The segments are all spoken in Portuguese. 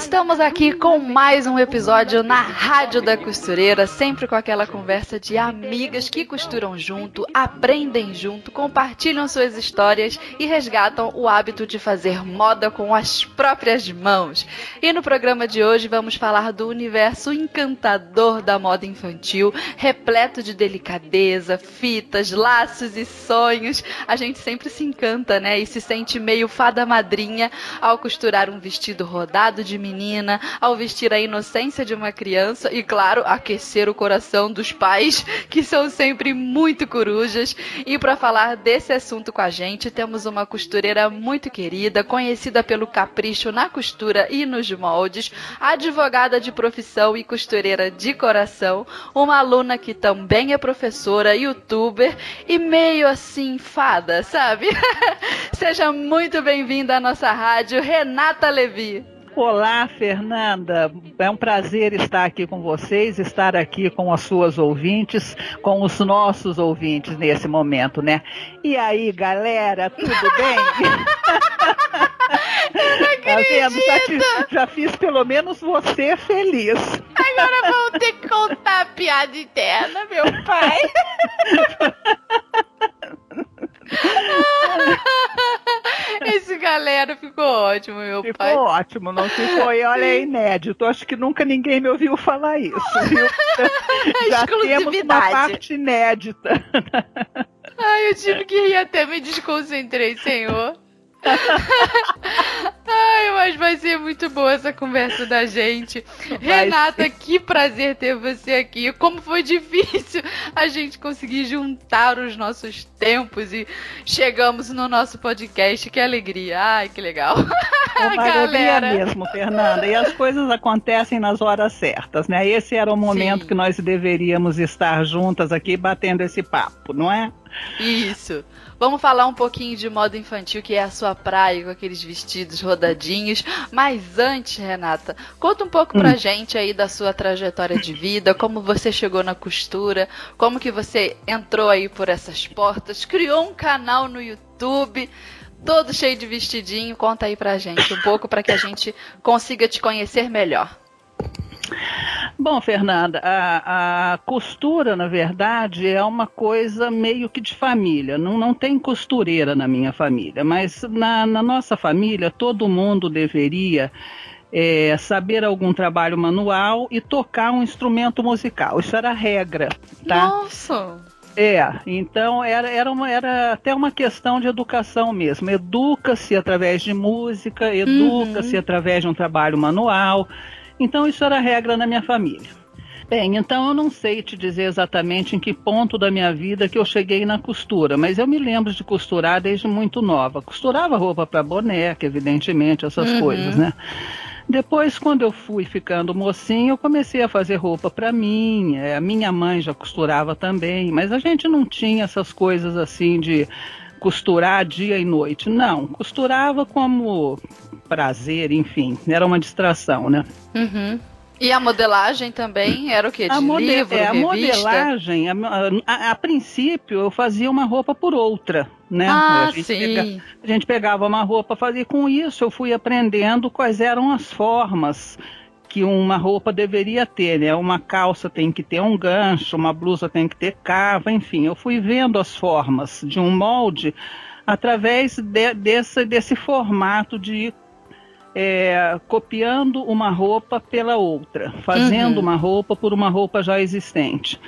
Estamos aqui com mais um episódio na Rádio da Costureira, sempre com aquela conversa de amigas que costuram junto, aprendem junto, compartilham suas histórias e resgatam o hábito de fazer moda com as próprias mãos. E no programa de hoje vamos falar do universo encantador da moda infantil, repleto de delicadeza, fitas, laços e sonhos. A gente sempre se encanta, né? E se sente meio fada madrinha ao costurar um vestido rodado de de menina, ao vestir a inocência de uma criança e, claro, aquecer o coração dos pais, que são sempre muito corujas. E para falar desse assunto com a gente, temos uma costureira muito querida, conhecida pelo capricho na costura e nos moldes, advogada de profissão e costureira de coração, uma aluna que também é professora, youtuber e meio assim fada, sabe? Seja muito bem-vinda à nossa rádio, Renata Levi. Olá, Fernanda. É um prazer estar aqui com vocês, estar aqui com as suas ouvintes, com os nossos ouvintes nesse momento, né? E aí, galera, tudo bem? tá vendo? Já, te, já, fiz pelo menos você feliz. Agora vamos ter que contar a piada interna, meu pai. Esse galera ficou ótimo, meu ficou pai. Ficou ótimo, não ficou? E olha, é inédito. Acho que nunca ninguém me ouviu falar isso. Viu? Já temos uma parte inédita. Ai, eu tive que rir até me desconcentrei, senhor. Ai, mas vai ser muito boa essa conversa da gente. Vai Renata, ser. que prazer ter você aqui. Como foi difícil a gente conseguir juntar os nossos tempos e chegamos no nosso podcast. Que alegria. Ai, que legal. É uma alegria mesmo, Fernanda. E as coisas acontecem nas horas certas, né? Esse era o momento Sim. que nós deveríamos estar juntas aqui batendo esse papo, não é? Isso. Vamos falar um pouquinho de moda infantil, que é a sua praia, com aqueles vestidos rodadinhos. Mas antes, Renata, conta um pouco hum. pra gente aí da sua trajetória de vida, como você chegou na costura, como que você entrou aí por essas portas, criou um canal no YouTube todo cheio de vestidinho. Conta aí pra gente um pouco para que a gente consiga te conhecer melhor. Bom, Fernanda, a, a, costura, na verdade, é uma coisa meio que de família. Não, não tem costureira na minha família, mas na, na nossa família todo mundo deveria é, saber algum trabalho manual e tocar um instrumento musical. Isso era a regra, tá? Nossa! É, então era, era, uma, era até uma questão de educação mesmo. Educa-se através de música, educa-se uhum. através de um trabalho manual. Então isso era regra na minha família. Bem, então eu não sei te dizer exatamente em que ponto da minha vida que eu cheguei na costura, mas eu me lembro de costurar desde muito nova. Costurava roupa para boneca, evidentemente, essas uhum. coisas, né? Depois, quando eu fui ficando mocinha, eu comecei a fazer roupa para mim. É, a minha mãe já costurava também, mas a gente não tinha essas coisas assim de costurar dia e noite. Não, costurava como prazer, enfim, era uma distração, né? Uhum. E a modelagem também era o quê? De a mode livro, é, a modelagem, a, a, a, princípio eu fazia uma roupa por outra, né? Ah, a, gente sim. Pega, a gente pegava uma roupa, fazia com isso, eu fui aprendendo quais eram as formas que uma roupa deveria ter, né? Uma calça tem que ter um gancho, uma blusa tem que ter cava, enfim, eu fui vendo as formas de um molde através de, desse, desse formato de é, copiando uma roupa pela outra, fazendo uhum. uma roupa por uma roupa já existente.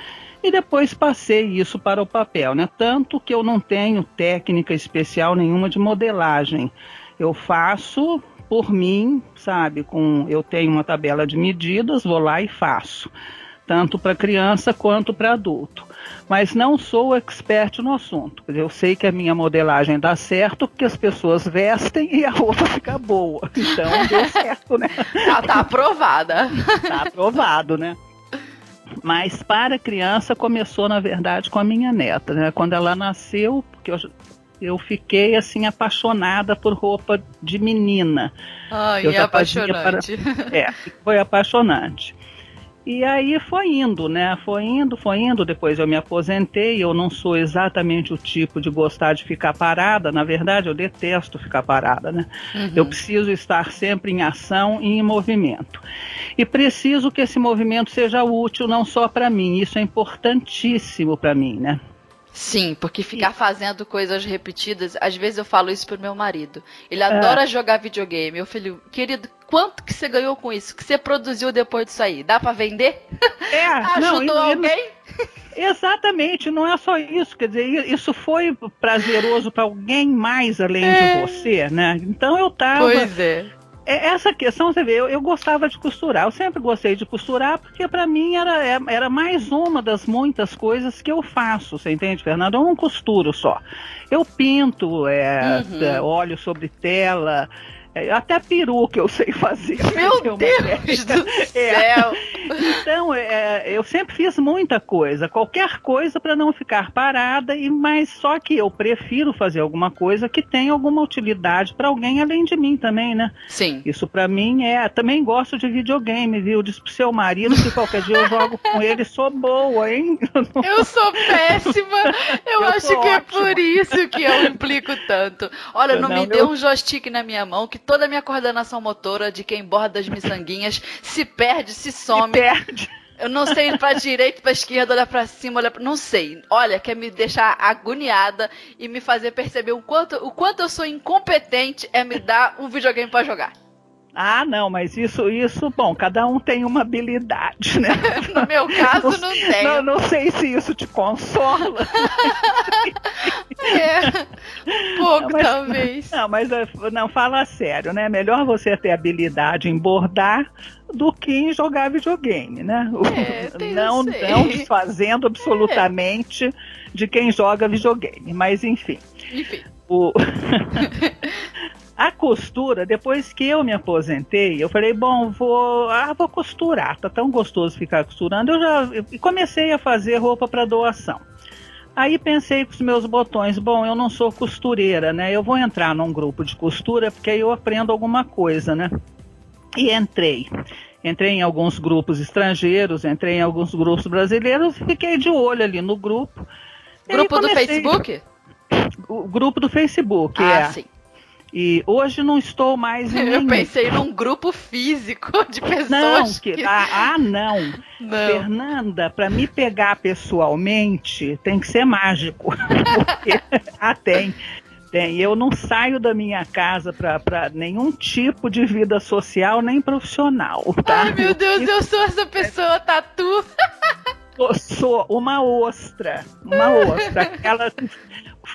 E depois passei isso para o papel, né? Tanto que eu não tenho técnica especial nenhuma de modelagem. Eu faço por mim, sabe? Com eu tenho uma tabela de medidas, vou lá e faço, tanto para criança quanto para adulto mas não sou expert no assunto. Eu sei que a minha modelagem dá certo porque as pessoas vestem e a roupa fica boa. Então deu certo, né? Ela tá aprovada. Tá aprovado, né? Mas para criança começou, na verdade, com a minha neta, né? Quando ela nasceu, porque eu, eu fiquei assim apaixonada por roupa de menina. Ai, é apaixonante. Para... É, foi apaixonante. E aí foi indo, né? Foi indo, foi indo. Depois eu me aposentei. Eu não sou exatamente o tipo de gostar de ficar parada. Na verdade, eu detesto ficar parada, né? Uhum. Eu preciso estar sempre em ação e em movimento. E preciso que esse movimento seja útil não só para mim. Isso é importantíssimo para mim, né? Sim, porque ficar fazendo coisas repetidas, às vezes eu falo isso pro meu marido. Ele adora é. jogar videogame. Eu falei, querido, quanto que você ganhou com isso? Que você produziu depois disso aí? Dá para vender? É, Ajudou não, alguém? Exatamente, não é só isso, quer dizer, isso foi prazeroso para alguém mais além é. de você, né? Então eu tava Pois é é, essa questão, você vê, eu, eu, gostava de costurar, eu sempre gostei de costurar, porque para mim era, é, era mais uma das muitas coisas que eu faço, você entende, Fernando? Eu não costuro só. Eu pinto, é, uhum. é, óleo sobre tela, é, até peruca eu sei fazer. Meu Deus do é. céu! Então, é, eu sempre fiz muita coisa, qualquer coisa para não ficar parada, e mas só que eu prefiro fazer alguma coisa que tenha alguma utilidade para alguém além de mim também, né? Sim. Isso para mim é. Também gosto de videogame, viu? Diz pro seu marido que qualquer dia eu jogo com ele, sou boa, hein? Eu sou péssima! Eu, eu acho que é por isso que eu implico tanto. Olha, não, não me deu um joystick na minha mão que toda a minha coordenação motora de quem borda as miçanguinhas se perde, se some. Se perde. Eu não sei ir pra direita, pra esquerda, olhar pra cima, olhar pra... Não sei. Olha, quer me deixar agoniada e me fazer perceber o quanto, o quanto eu sou incompetente é me dar um videogame para jogar. Ah, não, mas isso, isso, bom, cada um tem uma habilidade, né? no meu caso, não, não tem. Não, não sei se isso te consola. é, um pouco, não, mas, talvez. Não, mas é, não, fala sério, né? Melhor você ter habilidade em bordar do que em jogar videogame, né? É, não, não desfazendo absolutamente é. de quem joga videogame, mas enfim. Enfim. O... A costura, depois que eu me aposentei, eu falei, bom, vou, ah, vou costurar, tá tão gostoso ficar costurando. Eu já e comecei a fazer roupa para doação. Aí pensei com os meus botões, bom, eu não sou costureira, né? Eu vou entrar num grupo de costura porque aí eu aprendo alguma coisa, né? E entrei. Entrei em alguns grupos estrangeiros, entrei em alguns grupos brasileiros, fiquei de olho ali no grupo. Grupo comecei... do Facebook? O grupo do Facebook, ah, é. Sim. E hoje não estou mais em. Eu pensei num grupo físico de pessoas. Não, que... que... Ah, ah, não. não. Fernanda, para me pegar pessoalmente tem que ser mágico. Porque... ah, tem. Tem. Eu não saio da minha casa para nenhum tipo de vida social nem profissional. Tá? Ai, meu Deus, eu sou essa pessoa tatu. Eu sou uma ostra. Uma ostra. Aquela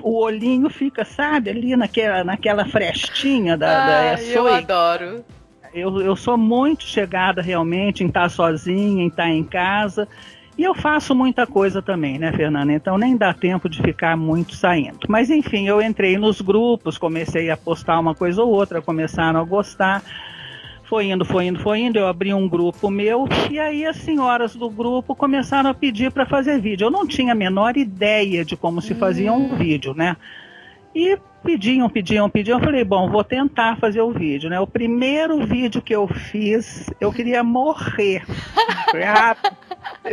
o olhinho fica, sabe, ali naquela, naquela frestinha da, ah, da Eu adoro. Eu, eu sou muito chegada realmente em estar sozinha, em estar em casa. E eu faço muita coisa também, né, Fernanda? Então nem dá tempo de ficar muito saindo. Mas enfim, eu entrei nos grupos, comecei a postar uma coisa ou outra, começaram a gostar. Foi indo, foi indo, foi indo. Eu abri um grupo meu e aí as senhoras do grupo começaram a pedir para fazer vídeo. Eu não tinha a menor ideia de como se fazia um hum. vídeo, né? E pediam, pediam, pediam. Eu falei, bom, vou tentar fazer o vídeo, né? O primeiro vídeo que eu fiz, eu queria morrer. Ah,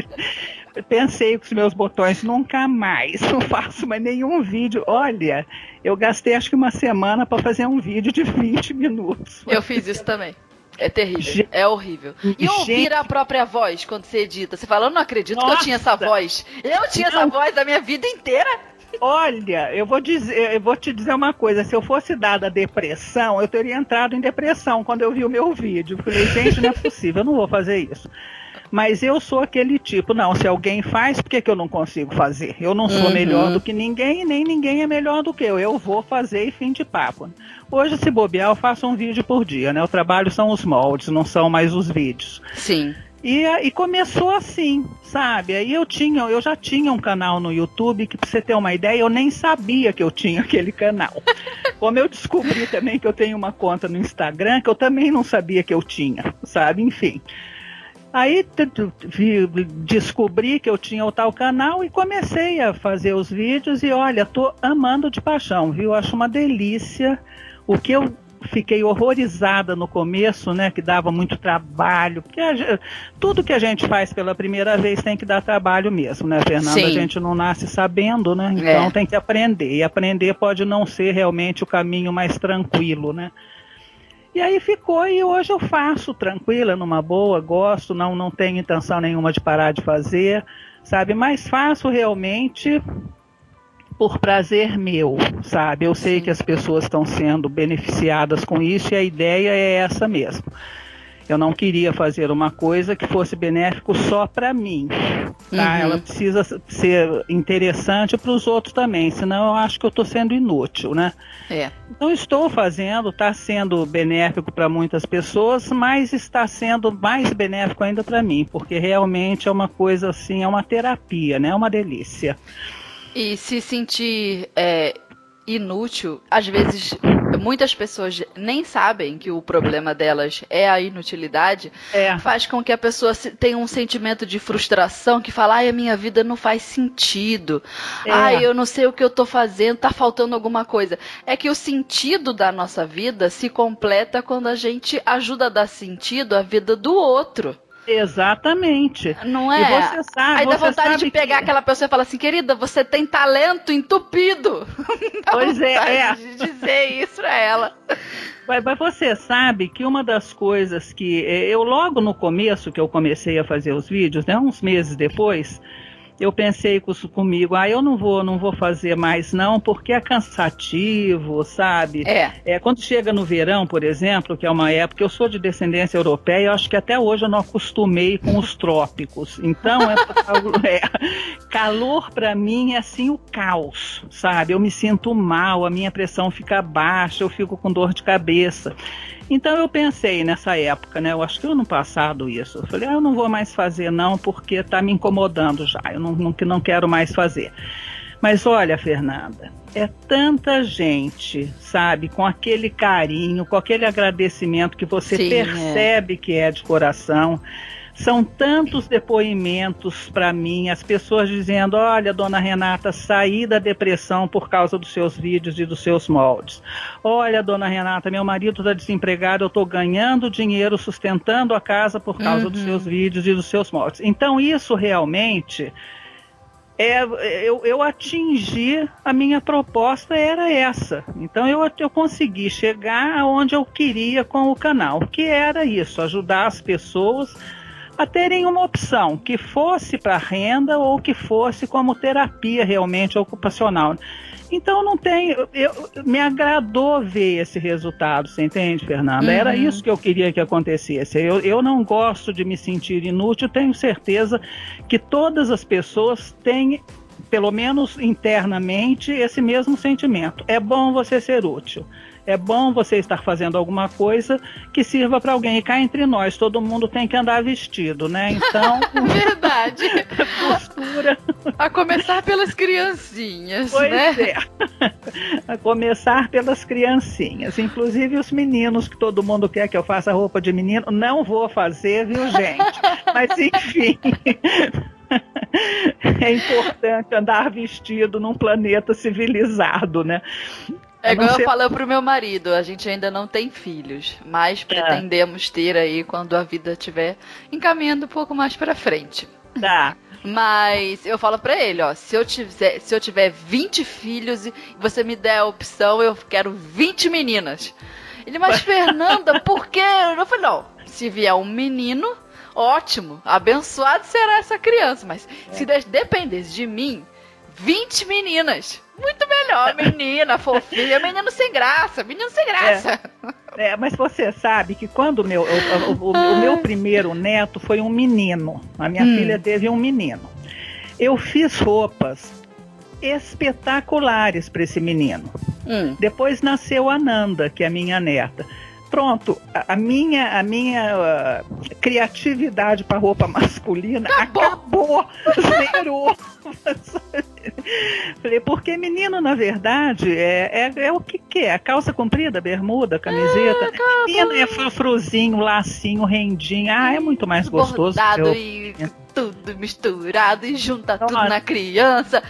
pensei com os meus botões, nunca mais, não faço mais nenhum vídeo. Olha, eu gastei acho que uma semana para fazer um vídeo de 20 minutos. Eu fiz isso também. É terrível, é horrível. E ouvir Gente... a própria voz quando você edita? Você fala, eu não acredito Nossa. que eu tinha essa voz. Eu tinha não. essa voz a minha vida inteira. Olha, eu vou dizer, eu vou te dizer uma coisa. Se eu fosse dada depressão, eu teria entrado em depressão quando eu vi o meu vídeo. Falei, gente, não é possível, eu não vou fazer isso. Mas eu sou aquele tipo, não, se alguém faz, por que, que eu não consigo fazer? Eu não sou uhum. melhor do que ninguém, nem ninguém é melhor do que eu. Eu vou fazer e fim de papo. Hoje, se bobear, eu faço um vídeo por dia, né? O trabalho são os moldes, não são mais os vídeos. Sim. E, e, começou assim, sabe? Aí eu tinha, eu já tinha um canal no YouTube que, pra você ter uma ideia, eu nem sabia que eu tinha aquele canal. Como eu descobri também que eu tenho uma conta no Instagram, que eu também não sabia que eu tinha, sabe? Enfim. Aí vi, descobri que eu tinha o tal canal e comecei a fazer os vídeos e olha, tô amando de paixão, viu? Acho uma delícia. O que eu fiquei horrorizada no começo, né, que dava muito trabalho, porque a, tudo que a gente faz pela primeira vez tem que dar trabalho mesmo, né, Fernanda? Sim. A gente não nasce sabendo, né? Então é. tem que aprender. E aprender pode não ser realmente o caminho mais tranquilo, né? E aí ficou e hoje eu faço tranquila, numa boa, gosto, não não tenho intenção nenhuma de parar de fazer, sabe? Mas faço realmente por prazer meu, sabe? Eu sei que as pessoas estão sendo beneficiadas com isso e a ideia é essa mesmo. Eu não queria fazer uma coisa que fosse benéfico só para mim. Tá? Uhum. Ela precisa ser interessante para os outros também, senão eu acho que eu estou sendo inútil, né? É. Então estou fazendo, está sendo benéfico para muitas pessoas, mas está sendo mais benéfico ainda para mim, porque realmente é uma coisa assim, é uma terapia, né? É uma delícia. E se sentir é, inútil, às vezes muitas pessoas nem sabem que o problema delas é a inutilidade, é. faz com que a pessoa tenha um sentimento de frustração que fala, ai, a minha vida não faz sentido. É. Ai, eu não sei o que eu tô fazendo, tá faltando alguma coisa. É que o sentido da nossa vida se completa quando a gente ajuda a dar sentido à vida do outro. Exatamente. Não é? E você sabe, Aí dá vontade de pegar que... aquela pessoa e falar assim, querida, você tem talento entupido. pois é, é. De dizer isso pra ela. Mas, mas, você sabe que uma das coisas que eh, eu logo no começo que eu comecei a fazer os vídeos, né, uns meses depois, eu pensei comigo, ah, eu não vou, não vou fazer mais não, porque é cansativo, sabe? É. é. Quando chega no verão, por exemplo, que é uma época, eu sou de descendência europeia, eu acho que até hoje eu não acostumei com os trópicos. Então, é, é calor para mim é assim o caos, sabe? Eu me sinto mal, a minha pressão fica baixa, eu fico com dor de cabeça. Então eu pensei nessa época, né? Eu acho que ano passado isso. Eu falei, ah, eu não vou mais fazer não, porque está me incomodando já. Eu não, não, não quero mais fazer. Mas olha, Fernanda, é tanta gente, sabe, com aquele carinho, com aquele agradecimento que você Sim, é. percebe é. que é de coração. São tantos depoimentos para mim, as pessoas dizendo: olha, dona Renata, saí da depressão por causa dos seus vídeos e dos seus moldes. Olha, dona Renata, meu marido está desempregado, eu estou ganhando dinheiro, sustentando a casa por causa uhum. dos seus vídeos e dos seus moldes. Então, isso realmente. É, eu, eu, atingi a minha proposta era essa. Então eu, eu consegui chegar aonde eu queria com o canal, que era isso, ajudar as pessoas a terem uma opção que fosse para renda ou que fosse como terapia realmente ocupacional. Então não tem, eu, eu, me agradou ver esse resultado, você entende, Fernanda? Uhum. Era isso que eu queria que acontecesse. Eu, eu não gosto de me sentir inútil, tenho certeza que todas as pessoas têm pelo menos internamente, esse mesmo sentimento. É bom você ser útil é bom você estar fazendo alguma coisa que sirva para alguém. E cá entre nós, todo mundo tem que andar vestido, né? Então. Verdade. postura. A começar pelas criancinhas, pois né? É. A começar pelas criancinhas. Inclusive os meninos, que todo mundo quer que eu faça roupa de menino. Não vou fazer, viu, gente? Mas enfim. é importante andar vestido num planeta civilizado, né? É igual ser... eu falo pro meu marido, a gente ainda não tem filhos, mas é. pretendemos ter aí quando a vida estiver encaminhando um pouco mais para frente. Dá. Mas eu falo para ele, ó, se eu tiver, se eu tiver 20 filhos e você me der a opção, eu quero 20 meninas. Ele, mas Fernanda, por quê? Eu falei, não, se vier um menino, ótimo, abençoado será essa criança, mas é. se dependesse de mim, 20 meninas. Muito melhor, menina, fofinha, menino sem graça, menino sem graça. É, é mas você sabe que quando meu, o, o, o, o, meu primeiro neto foi um menino, a minha hum. filha teve um menino. Eu fiz roupas espetaculares para esse menino. Hum. Depois nasceu a Nanda, que é a minha neta pronto, a, minha, a minha uh, criatividade para roupa masculina acabou, acabou zerou. Falei, porque menino, na verdade, é, é, é o que, que é? A calça comprida, bermuda, camiseta. Ah, menino é frufruzinho, lacinho, rendinho. Ah, é muito mais gostoso. Bordado e tudo misturado e junta tudo na criança.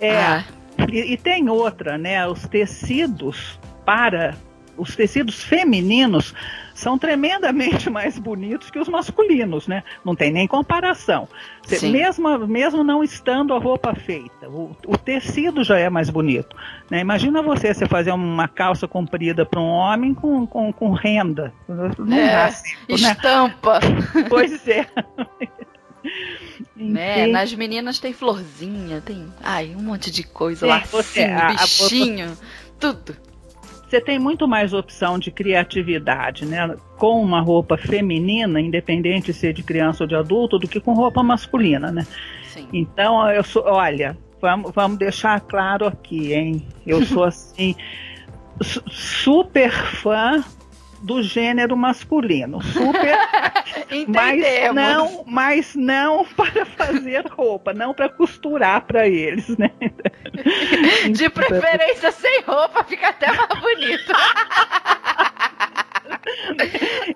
É. Ah. E, e tem outra, né? Os tecidos para os tecidos femininos são tremendamente mais bonitos que os masculinos, né? Não tem nem comparação. mesmo, mesmo não estando a roupa feita, o, o tecido já é mais bonito. Né? Imagina você, você fazer uma calça comprida para um homem com, com, com renda. Não é, certo, né? estampa. Né? Pois é. Né? Nas meninas tem florzinha, tem ai, um monte de coisa, Sim, lacinho, você, a, bichinho, a, tudo você tem muito mais opção de criatividade, né? Com uma roupa feminina, independente se é de criança ou de adulto, do que com roupa masculina, né? Sim. Então, eu sou, olha, vamos, vamos deixar claro aqui, hein? Eu sou assim super fã do gênero masculino. Super. mas não, mas não para fazer roupa, não para costurar para eles, né? De preferência sem roupa, fica até mais bonito.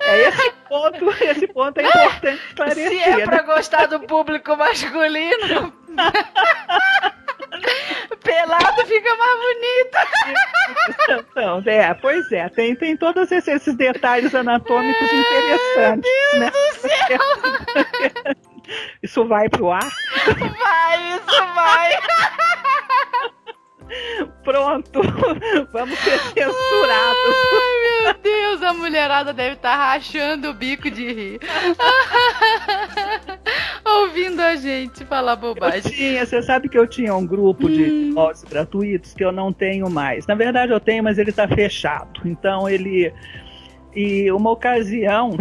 É esse ponto, esse ponto é importante esclarecer. Se é para né? gostar do público masculino, Pelado fica mais bonito. Então, é, pois é, tem, tem todos esses, esses detalhes anatômicos Ai, interessantes. Meu Deus né? do céu! Isso vai pro ar? Vai, isso vai! Pronto, vamos ser censurados. Ai, meu Deus, a mulherada deve estar tá rachando o bico de rir. Ouvindo a gente falar bobagem. Eu tinha, você sabe que eu tinha um grupo de hum. gratuitos que eu não tenho mais. Na verdade, eu tenho, mas ele está fechado. Então, ele. E uma ocasião,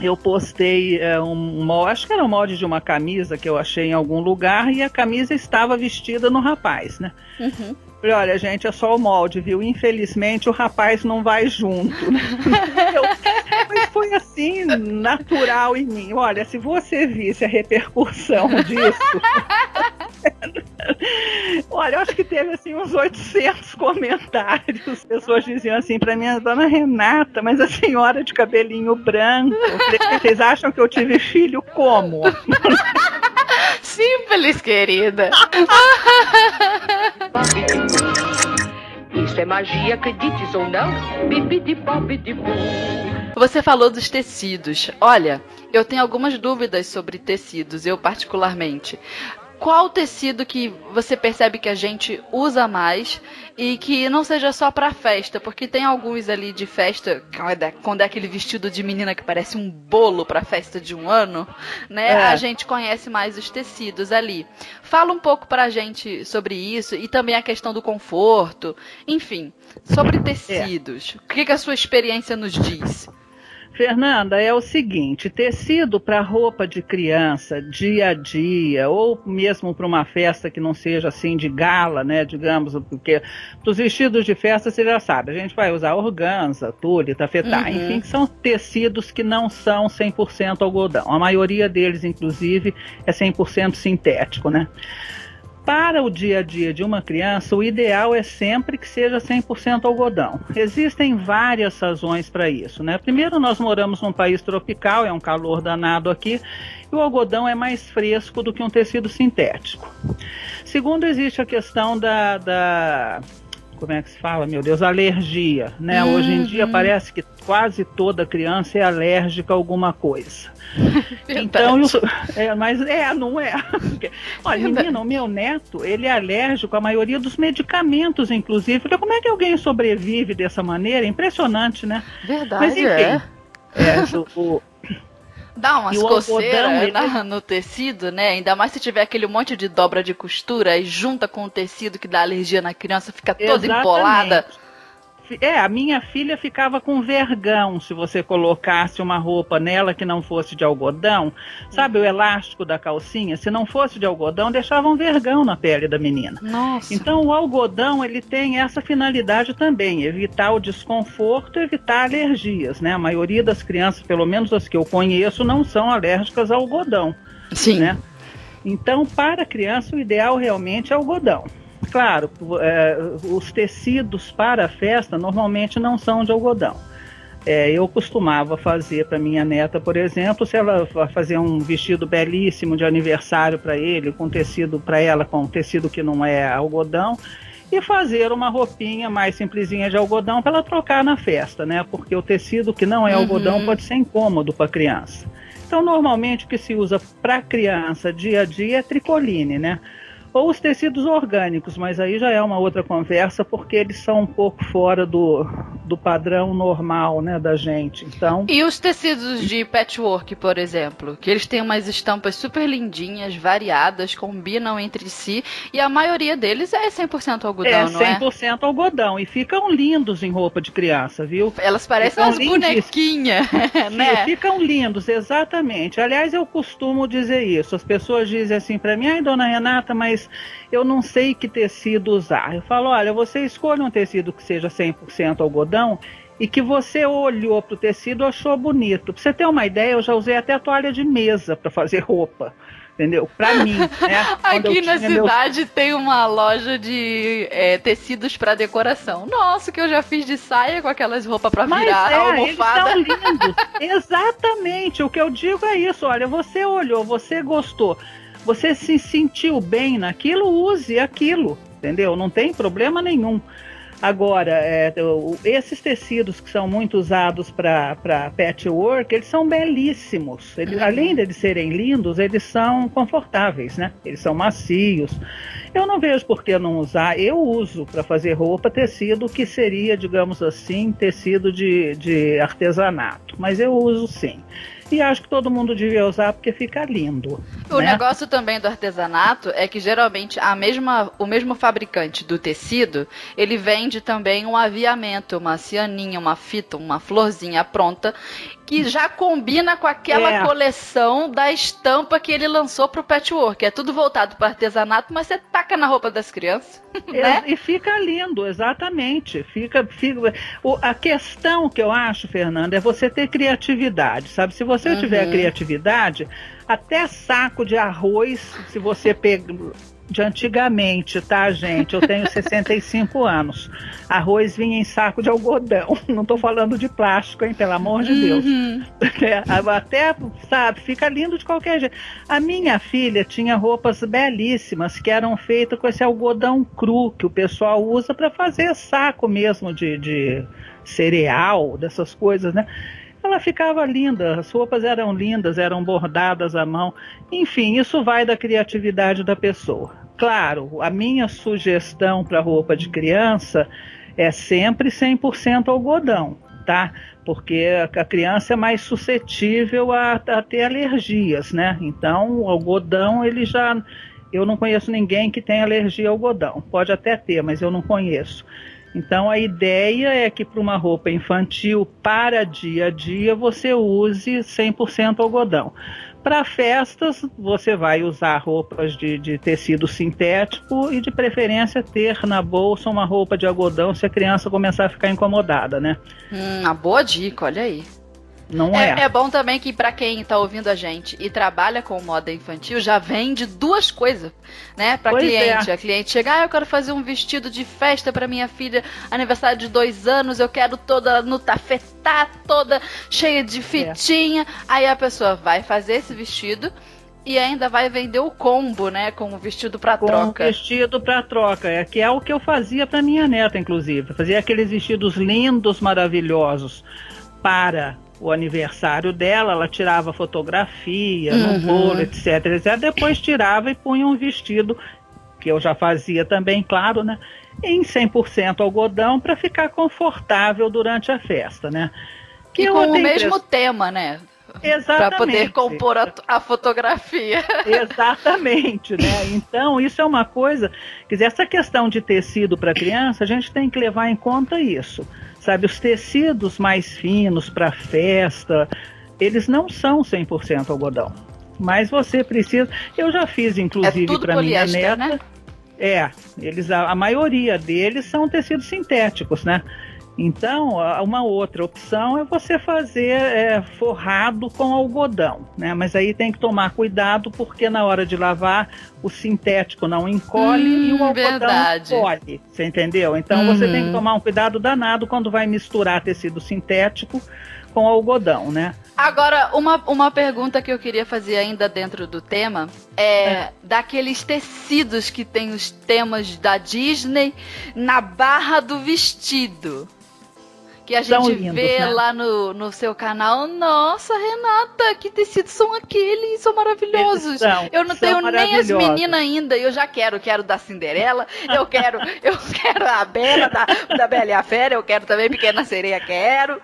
eu postei é, um, um, acho que era um molde de uma camisa que eu achei em algum lugar e a camisa estava vestida no rapaz, né? Uhum. Falei, olha, gente, é só o molde, viu? Infelizmente o rapaz não vai junto. Eu, mas foi assim, natural em mim. Olha, se você visse a repercussão disso. Olha, eu acho que teve assim uns 800 comentários. Pessoas diziam assim para mim, dona Renata, mas a senhora de cabelinho branco, vocês acham que eu tive filho como? Simples, querida. Isso é magia, acredites ou não. Você falou dos tecidos. Olha, eu tenho algumas dúvidas sobre tecidos, eu particularmente qual tecido que você percebe que a gente usa mais e que não seja só para festa, porque tem alguns ali de festa, quando é aquele vestido de menina que parece um bolo para festa de um ano, né? É. A gente conhece mais os tecidos ali. Fala um pouco pra gente sobre isso e também a questão do conforto, enfim, sobre tecidos. É. O que, que a sua experiência nos diz? Fernanda, é o seguinte: tecido para roupa de criança, dia a dia, ou mesmo para uma festa que não seja assim de gala, né? Digamos, porque os vestidos de festa você já sabe, a gente vai usar organza, tule, tafetá, uhum. enfim, são tecidos que não são 100% algodão. A maioria deles, inclusive, é 100% sintético, né? Para o dia a dia de uma criança, o ideal é sempre que seja 100% algodão. Existem várias razões para isso. Né? Primeiro, nós moramos num país tropical, é um calor danado aqui, e o algodão é mais fresco do que um tecido sintético. Segundo, existe a questão da, da como é que se fala, meu Deus, alergia, né? Uhum. Hoje em dia parece que quase toda criança é alérgica a alguma coisa. então, eu, é, mas é, não é. Olha, menina, o meu neto, ele é alérgico à maioria dos medicamentos, inclusive. Como é que alguém sobrevive dessa maneira? Impressionante, né? Verdade, mas, enfim, é. é o, Dá umas coceiras no tecido, né? Ainda mais se tiver aquele monte de dobra de costura e junta com o tecido que dá alergia na criança, fica toda Exatamente. empolada. É, a minha filha ficava com vergão se você colocasse uma roupa nela que não fosse de algodão. Sabe o elástico da calcinha? Se não fosse de algodão, deixava um vergão na pele da menina. Nossa. Então o algodão ele tem essa finalidade também, evitar o desconforto, evitar alergias, né? A maioria das crianças, pelo menos as que eu conheço, não são alérgicas ao algodão. Sim. Né? Então, para a criança, o ideal realmente é algodão. Claro, é, os tecidos para a festa normalmente não são de algodão. É, eu costumava fazer para minha neta, por exemplo, se ela fazer um vestido belíssimo de aniversário para ele, com tecido para ela, com tecido que não é algodão, e fazer uma roupinha mais simplesinha de algodão para ela trocar na festa, né? Porque o tecido que não é uhum. algodão pode ser incômodo para a criança. Então, normalmente o que se usa para criança dia a dia é tricoline, né? Ou os tecidos orgânicos, mas aí já é uma outra conversa porque eles são um pouco fora do, do padrão normal, né, da gente. Então. E os tecidos de patchwork, por exemplo, que eles têm umas estampas super lindinhas, variadas, combinam entre si e a maioria deles é 100% algodão, é, não é? 100% algodão e ficam lindos em roupa de criança, viu? Elas parecem umas bonequinhas, né? Ficam lindos, exatamente. Aliás, eu costumo dizer isso. As pessoas dizem assim para mim, ai, dona Renata, mas mas eu não sei que tecido usar. Eu falo, olha, você escolhe um tecido que seja 100% algodão e que você olhou para o tecido e achou bonito. Para você ter uma ideia, eu já usei até toalha de mesa para fazer roupa. Entendeu? Para mim. Né? Aqui na cidade meu... tem uma loja de é, tecidos para decoração. Nossa, que eu já fiz de saia com aquelas roupas para virar é, almofada. Eles são lindos. Exatamente. O que eu digo é isso. Olha, você olhou, você gostou você se sentiu bem naquilo, use aquilo, entendeu? Não tem problema nenhum. Agora, é, esses tecidos que são muito usados para patchwork, eles são belíssimos. Eles, uhum. Além de serem lindos, eles são confortáveis, né? Eles são macios. Eu não vejo por que não usar. Eu uso para fazer roupa tecido que seria, digamos assim, tecido de, de artesanato. Mas eu uso sim. E acho que todo mundo devia usar porque fica lindo. O né? negócio também do artesanato é que geralmente a mesma, o mesmo fabricante do tecido, ele vende também um aviamento, uma cianinha, uma fita, uma florzinha pronta que já combina com aquela é. coleção da estampa que ele lançou pro patchwork. É tudo voltado para artesanato, mas você taca na roupa das crianças. É, né? E fica lindo, exatamente. Fica, fica o, a questão que eu acho, Fernanda, é você ter criatividade, sabe? Se você uhum. tiver criatividade, até saco de arroz, se você pega de antigamente, tá, gente? Eu tenho 65 anos. Arroz vinha em saco de algodão. Não tô falando de plástico, hein? Pelo amor de Deus. Uhum. É, até, sabe, fica lindo de qualquer jeito. A minha filha tinha roupas belíssimas que eram feitas com esse algodão cru que o pessoal usa para fazer saco mesmo de, de cereal, dessas coisas, né? ela ficava linda, as roupas eram lindas, eram bordadas à mão. Enfim, isso vai da criatividade da pessoa. Claro, a minha sugestão para roupa de criança é sempre 100% algodão, tá? Porque a criança é mais suscetível a, a ter alergias, né? Então, o algodão, ele já. Eu não conheço ninguém que tenha alergia ao algodão. Pode até ter, mas eu não conheço. Então a ideia é que para uma roupa infantil para dia a dia você use 100% algodão. Para festas, você vai usar roupas de, de, tecido sintético e, de preferência, ter na bolsa uma roupa de algodão se a criança começar a ficar incomodada, né? Hum, uma boa dica, olha aí. Não é. É, é bom também que para quem está ouvindo a gente e trabalha com moda infantil, já vende duas coisas, né? Para cliente. É. A cliente chega, ah, eu quero fazer um vestido de festa para minha filha, aniversário de dois anos, eu quero toda no tafetá, toda cheia de fitinha. É. Aí a pessoa vai fazer esse vestido e ainda vai vender o combo, né? Com o vestido para troca. Com o vestido para troca, é que é o que eu fazia para minha neta, inclusive. Fazia aqueles vestidos lindos, maravilhosos para o aniversário dela, ela tirava fotografia uhum. no bolo, etc, etc. Depois tirava e punha um vestido, que eu já fazia também, claro, né? Em 100% algodão para ficar confortável durante a festa, né? Que e com o mesmo tema, né? Para poder compor a, a, fotografia. Exatamente, né? Então, isso é uma coisa. Quer dizer, essa questão de tecido para criança, a gente tem que levar em conta isso. Sabe, os tecidos mais finos para festa, eles não são 100% algodão. Mas você precisa. Eu já fiz, inclusive, é para minha neta. Né? É, eles, a, a maioria deles são tecidos sintéticos, né? Então, uma outra opção é você fazer é, forrado com algodão, né? Mas aí tem que tomar cuidado porque na hora de lavar o sintético não encolhe hum, e o algodão verdade. encolhe. Você entendeu? Então uhum. você tem que uhum. tomar um cuidado danado quando vai misturar tecido sintético com algodão, né? Agora, uma, uma pergunta que eu queria fazer ainda dentro do tema é, é, daqueles tecidos que tem os temas da Disney na barra do vestido que a gente lindos, vê né? lá no, no seu canal. Nossa, Renata, que tecidos são aqueles? São maravilhosos. São, eu não tenho nem as meninas ainda, eu já quero. Quero da Cinderela, eu quero, eu quero a Bela da, da Bela e a Fera, eu quero também Pequena Sereia, quero.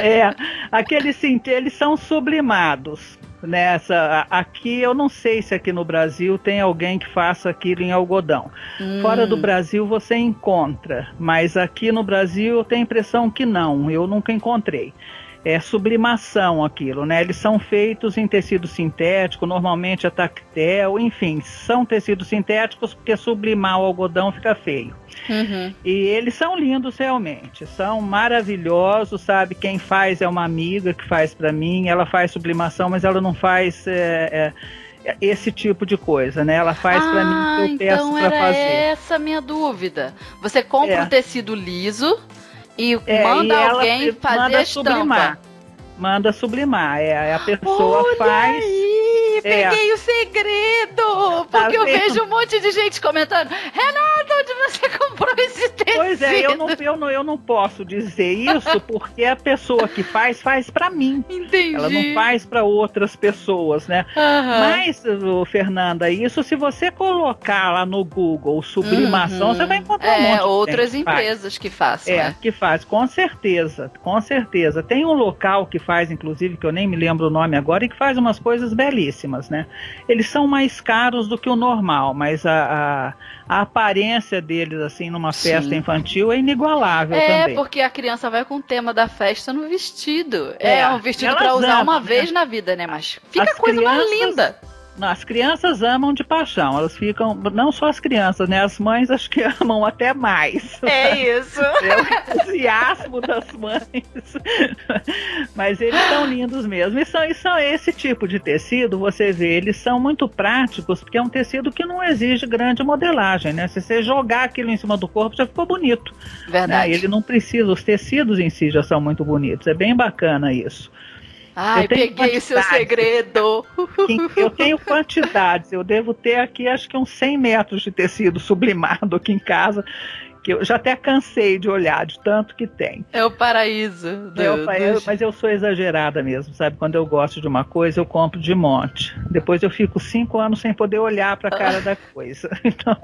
É, aqueles eles são sublimados nessa aqui eu não sei se aqui no Brasil tem alguém que faça aquilo em algodão. Hum. Fora do Brasil você encontra, mas aqui no Brasil eu tenho a impressão que não, eu nunca encontrei. É sublimação aquilo, né? Eles são feitos em tecido sintético, normalmente é tactel, enfim, são tecidos sintéticos porque sublimar o algodão fica feio. Uhum. E eles são lindos realmente, são maravilhosos, sabe? Quem faz é uma amiga que faz para mim, ela faz sublimação, mas ela não faz é, é, esse tipo de coisa, né? Ela faz ah, para mim o que eu então peço para fazer. Essa minha dúvida. Você compra é. o tecido liso e é, manda e alguém fazer manda a estampa. Sublimar. Manda sublimar, é a pessoa Olha faz. Aí peguei é. o segredo! Tá porque tá eu vejo um monte de gente comentando: Renato, onde você comprou esse? Pois é, eu não, eu não, eu não posso dizer isso porque a pessoa que faz, faz para mim. Entendi. Ela não faz para outras pessoas, né? Uhum. Mas, Fernanda, isso se você colocar lá no Google sublimação, uhum. você vai encontrar é, um monte outras que empresas que fazem. É, né? que faz, com certeza, com certeza. Tem um local que faz, inclusive, que eu nem me lembro o nome agora, e que faz umas coisas belíssimas né? Eles são mais caros do que o normal, mas a, a, a aparência deles, assim, numa festa Sim. Infantil é inigualável é, também. É, porque a criança vai com o tema da festa no vestido. É, é um vestido para usar uma né? vez na vida, né? Mas fica As coisa crianças... mais linda as crianças amam de paixão, elas ficam, não só as crianças, né? As mães acho que amam até mais. É isso. É o entusiasmo das mães. Mas eles são lindos mesmo. E são, e são esse tipo de tecido, você vê, eles são muito práticos, porque é um tecido que não exige grande modelagem, né? Se você jogar aquilo em cima do corpo, já ficou bonito. Verdade. Né? Ele não precisa, os tecidos em si já são muito bonitos. É bem bacana isso. Ai, peguei o seu segredo. Eu tenho quantidades. Eu devo ter aqui, acho que uns 100 metros de tecido sublimado aqui em casa. Que eu já até cansei de olhar, de tanto que tem. É o paraíso. Do, é paraíso do... Mas eu sou exagerada mesmo, sabe? Quando eu gosto de uma coisa, eu compro de monte. Depois eu fico cinco anos sem poder olhar para a cara da coisa. Então...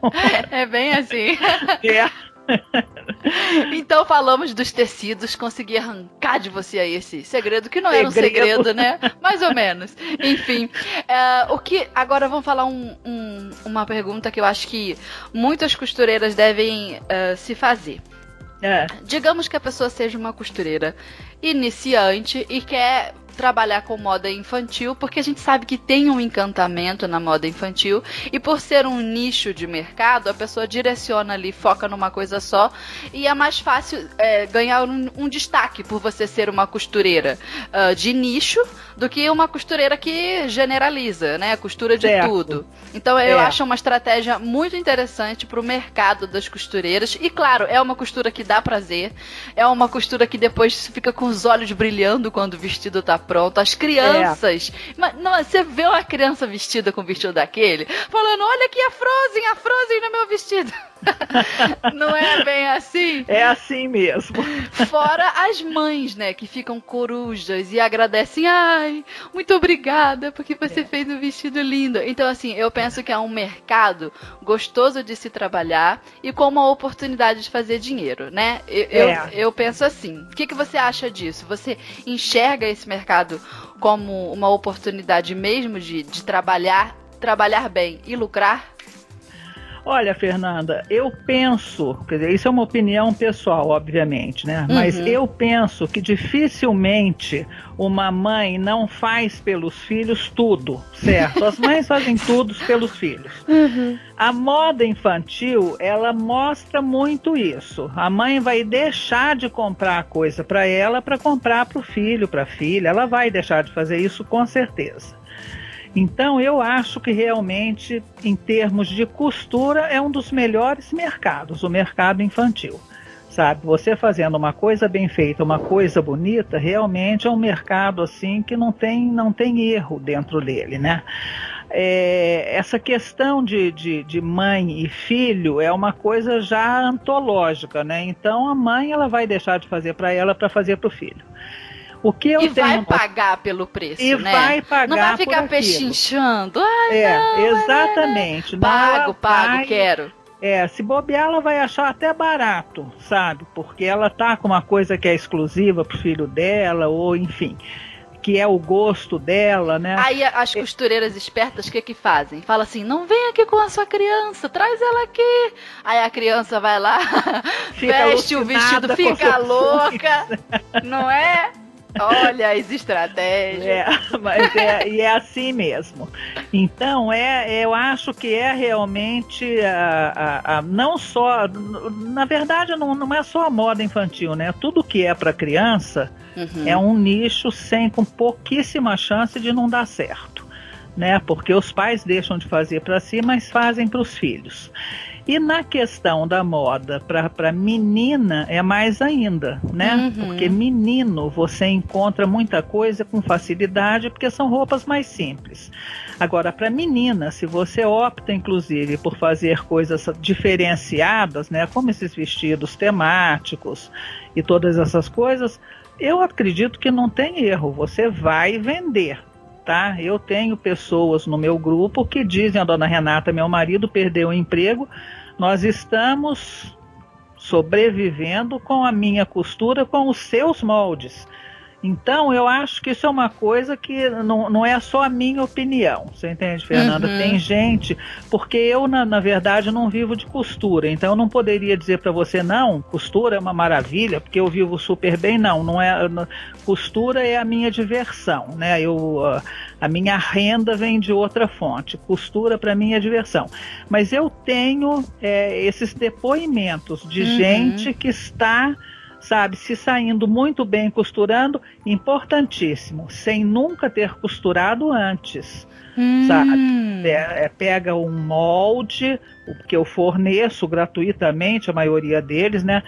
É bem assim. É. então falamos dos tecidos, consegui arrancar de você aí esse segredo, que não segredo. era um segredo, né? Mais ou menos. Enfim, é, o que. Agora vamos falar um, um, uma pergunta que eu acho que muitas costureiras devem uh, se fazer. É. Digamos que a pessoa seja uma costureira iniciante e quer trabalhar com moda infantil, porque a gente sabe que tem um encantamento na moda infantil e por ser um nicho de mercado, a pessoa direciona ali, foca numa coisa só e é mais fácil é, ganhar um, um, destaque por você ser uma costureira uh, de nicho do que uma costureira que generaliza, né? Costura de certo. tudo. Então eu é. acho uma estratégia muito interessante para o mercado das costureiras e claro, é uma costura que dá prazer, é uma costura que depois fica com os olhos brilhando quando o vestido tá pronto. As crianças. É. Mas, não, você vê uma criança vestida com o vestido daquele, falando: olha aqui a Frozen, a Frozen no meu vestido. não é bem assim? É assim mesmo. Fora as mães, né, que ficam corujas e agradecem. Ai, muito obrigada, porque você é. fez um vestido lindo. Então, assim, eu penso que é um mercado gostoso de se trabalhar e com uma oportunidade de fazer dinheiro, né? Eu, é. eu, eu penso assim. O que, que você acha disso? Você enxerga esse mercado como uma oportunidade mesmo de, de trabalhar, trabalhar bem e lucrar? Olha, Fernanda, eu penso, quer dizer, isso é uma opinião pessoal, obviamente, né? Mas Uhum. eu penso que dificilmente uma mãe não faz pelos filhos tudo, certo? As mães fazem tudo pelos filhos. A moda infantil, ela mostra muito isso. A mãe vai deixar de comprar coisa para ela para comprar para o filho, para a filha. Ela vai deixar de fazer isso com certeza. Então, eu acho que realmente, em termos de costura, é um dos melhores mercados, o mercado infantil. Sabe, você fazendo uma coisa bem feita, uma coisa bonita, realmente é um mercado assim que não tem, não tem erro dentro dele, né? É, essa questão de, de, de mãe e filho é uma coisa já antológica, né? Então a mãe ela vai deixar de fazer para ela para fazer para o filho. O que eu e tenho vai pagar pelo preço, e né? vai pagar Não vai ficar pechinchando. Ah, É, não, exatamente. Não, pago, ela pago, vai- quero. É, se bobear, ela vai achar até barato, sabe? Porque ela tá com uma coisa que é exclusiva pro filho dela, ou enfim, que é o gosto dela, né? Aí as costureiras espertas, o que que fazem? Fala assim, não vem aqui com a sua criança, traz ela aqui. Aí a criança vai lá, veste o vestido, fica louca, não é? Olha as estratégias. É, mas é, e é assim mesmo. Então, é, eu acho que é realmente a, a- a- não só. Na verdade, não, não é só a moda infantil, né? Tudo que é para criança Uhum. é um nicho sem com pouquíssima chance de não dar certo, né? Porque os pais deixam de fazer para si, mas fazem para os filhos. E na questão da moda para menina é mais ainda, né? Uhum. Porque menino você encontra muita coisa com facilidade porque são roupas mais simples. Agora para menina, se você opta inclusive por fazer coisas diferenciadas, né, como esses vestidos temáticos e todas essas coisas, eu acredito que não tem erro, você vai vender. Tá? Eu tenho pessoas no meu grupo que dizem a dona Renata, meu marido perdeu o emprego, nós estamos sobrevivendo com a minha costura, com os seus moldes. Então, eu acho que isso é uma coisa que não, não é só a minha opinião. Você entende, Fernanda? Uhum. Tem gente, porque eu, na, na verdade, não vivo de costura. Então, eu não poderia dizer para você, não, costura é uma maravilha, porque eu vivo super bem. Não, não é. Costura é a minha diversão, né? Eu, ah, a minha renda vem de outra fonte. Costura, para mim, é diversão. Mas eu tenho é, esses depoimentos de Uhum. gente que está sabe, se saindo muito bem costurando, importantíssimo, sem nunca ter costurado antes. sabe? Hum. É, é, pega um molde, o que eu forneço gratuitamente, a maioria deles, né?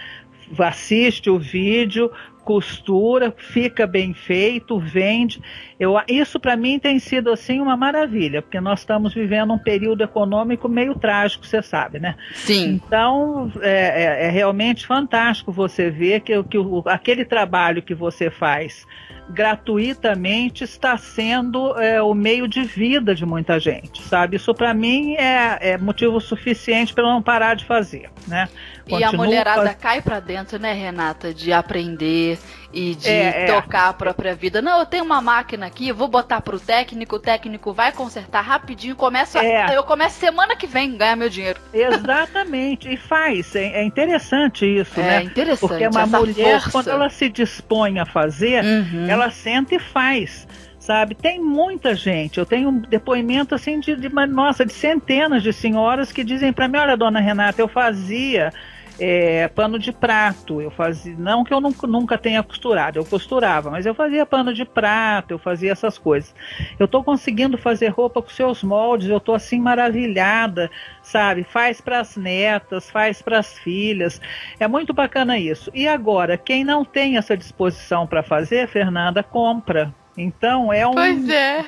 Assiste o vídeo, costura, fica bem feito, vende. Eu, isso para mim tem sido assim uma maravilha, porque nós estamos vivendo um período econômico meio trágico, você sabe, né? Sim. Então é, é- é realmente fantástico você ver que, que o- aquele trabalho que você faz gratuitamente está sendo é, o meio de vida de muita gente, sabe? Isso para mim é, é motivo suficiente para eu não parar de fazer, né? E a mulherada cai pra dentro, né, Renata? De aprender e de É, é. tocar a própria vida. Não, eu tenho uma máquina aqui, eu vou botar pro técnico, o técnico vai consertar rapidinho. Começo a- É. Eu começo semana que vem ganhar meu dinheiro. Exatamente, e faz. É, é interessante isso, É né? interessante. Porque uma mulher, força. quando ela se dispõe a fazer, Uhum. ela senta e faz. Sabe, tem muita gente. Eu tenho um depoimento assim de, de uma- nossa, de centenas de senhoras que dizem para mim: olha, dona Renata, eu fazia é, pano de prato. Eu fazia, não que eu nunca, nunca tenha costurado, eu costurava, mas eu fazia pano de prato, eu fazia essas coisas. Eu estou conseguindo fazer roupa com seus moldes, eu estou assim maravilhada, sabe? Faz para as netas, faz para as filhas. É muito bacana isso. E agora, quem não tem essa disposição para fazer, Fernanda, compra. Então é um. Pois é.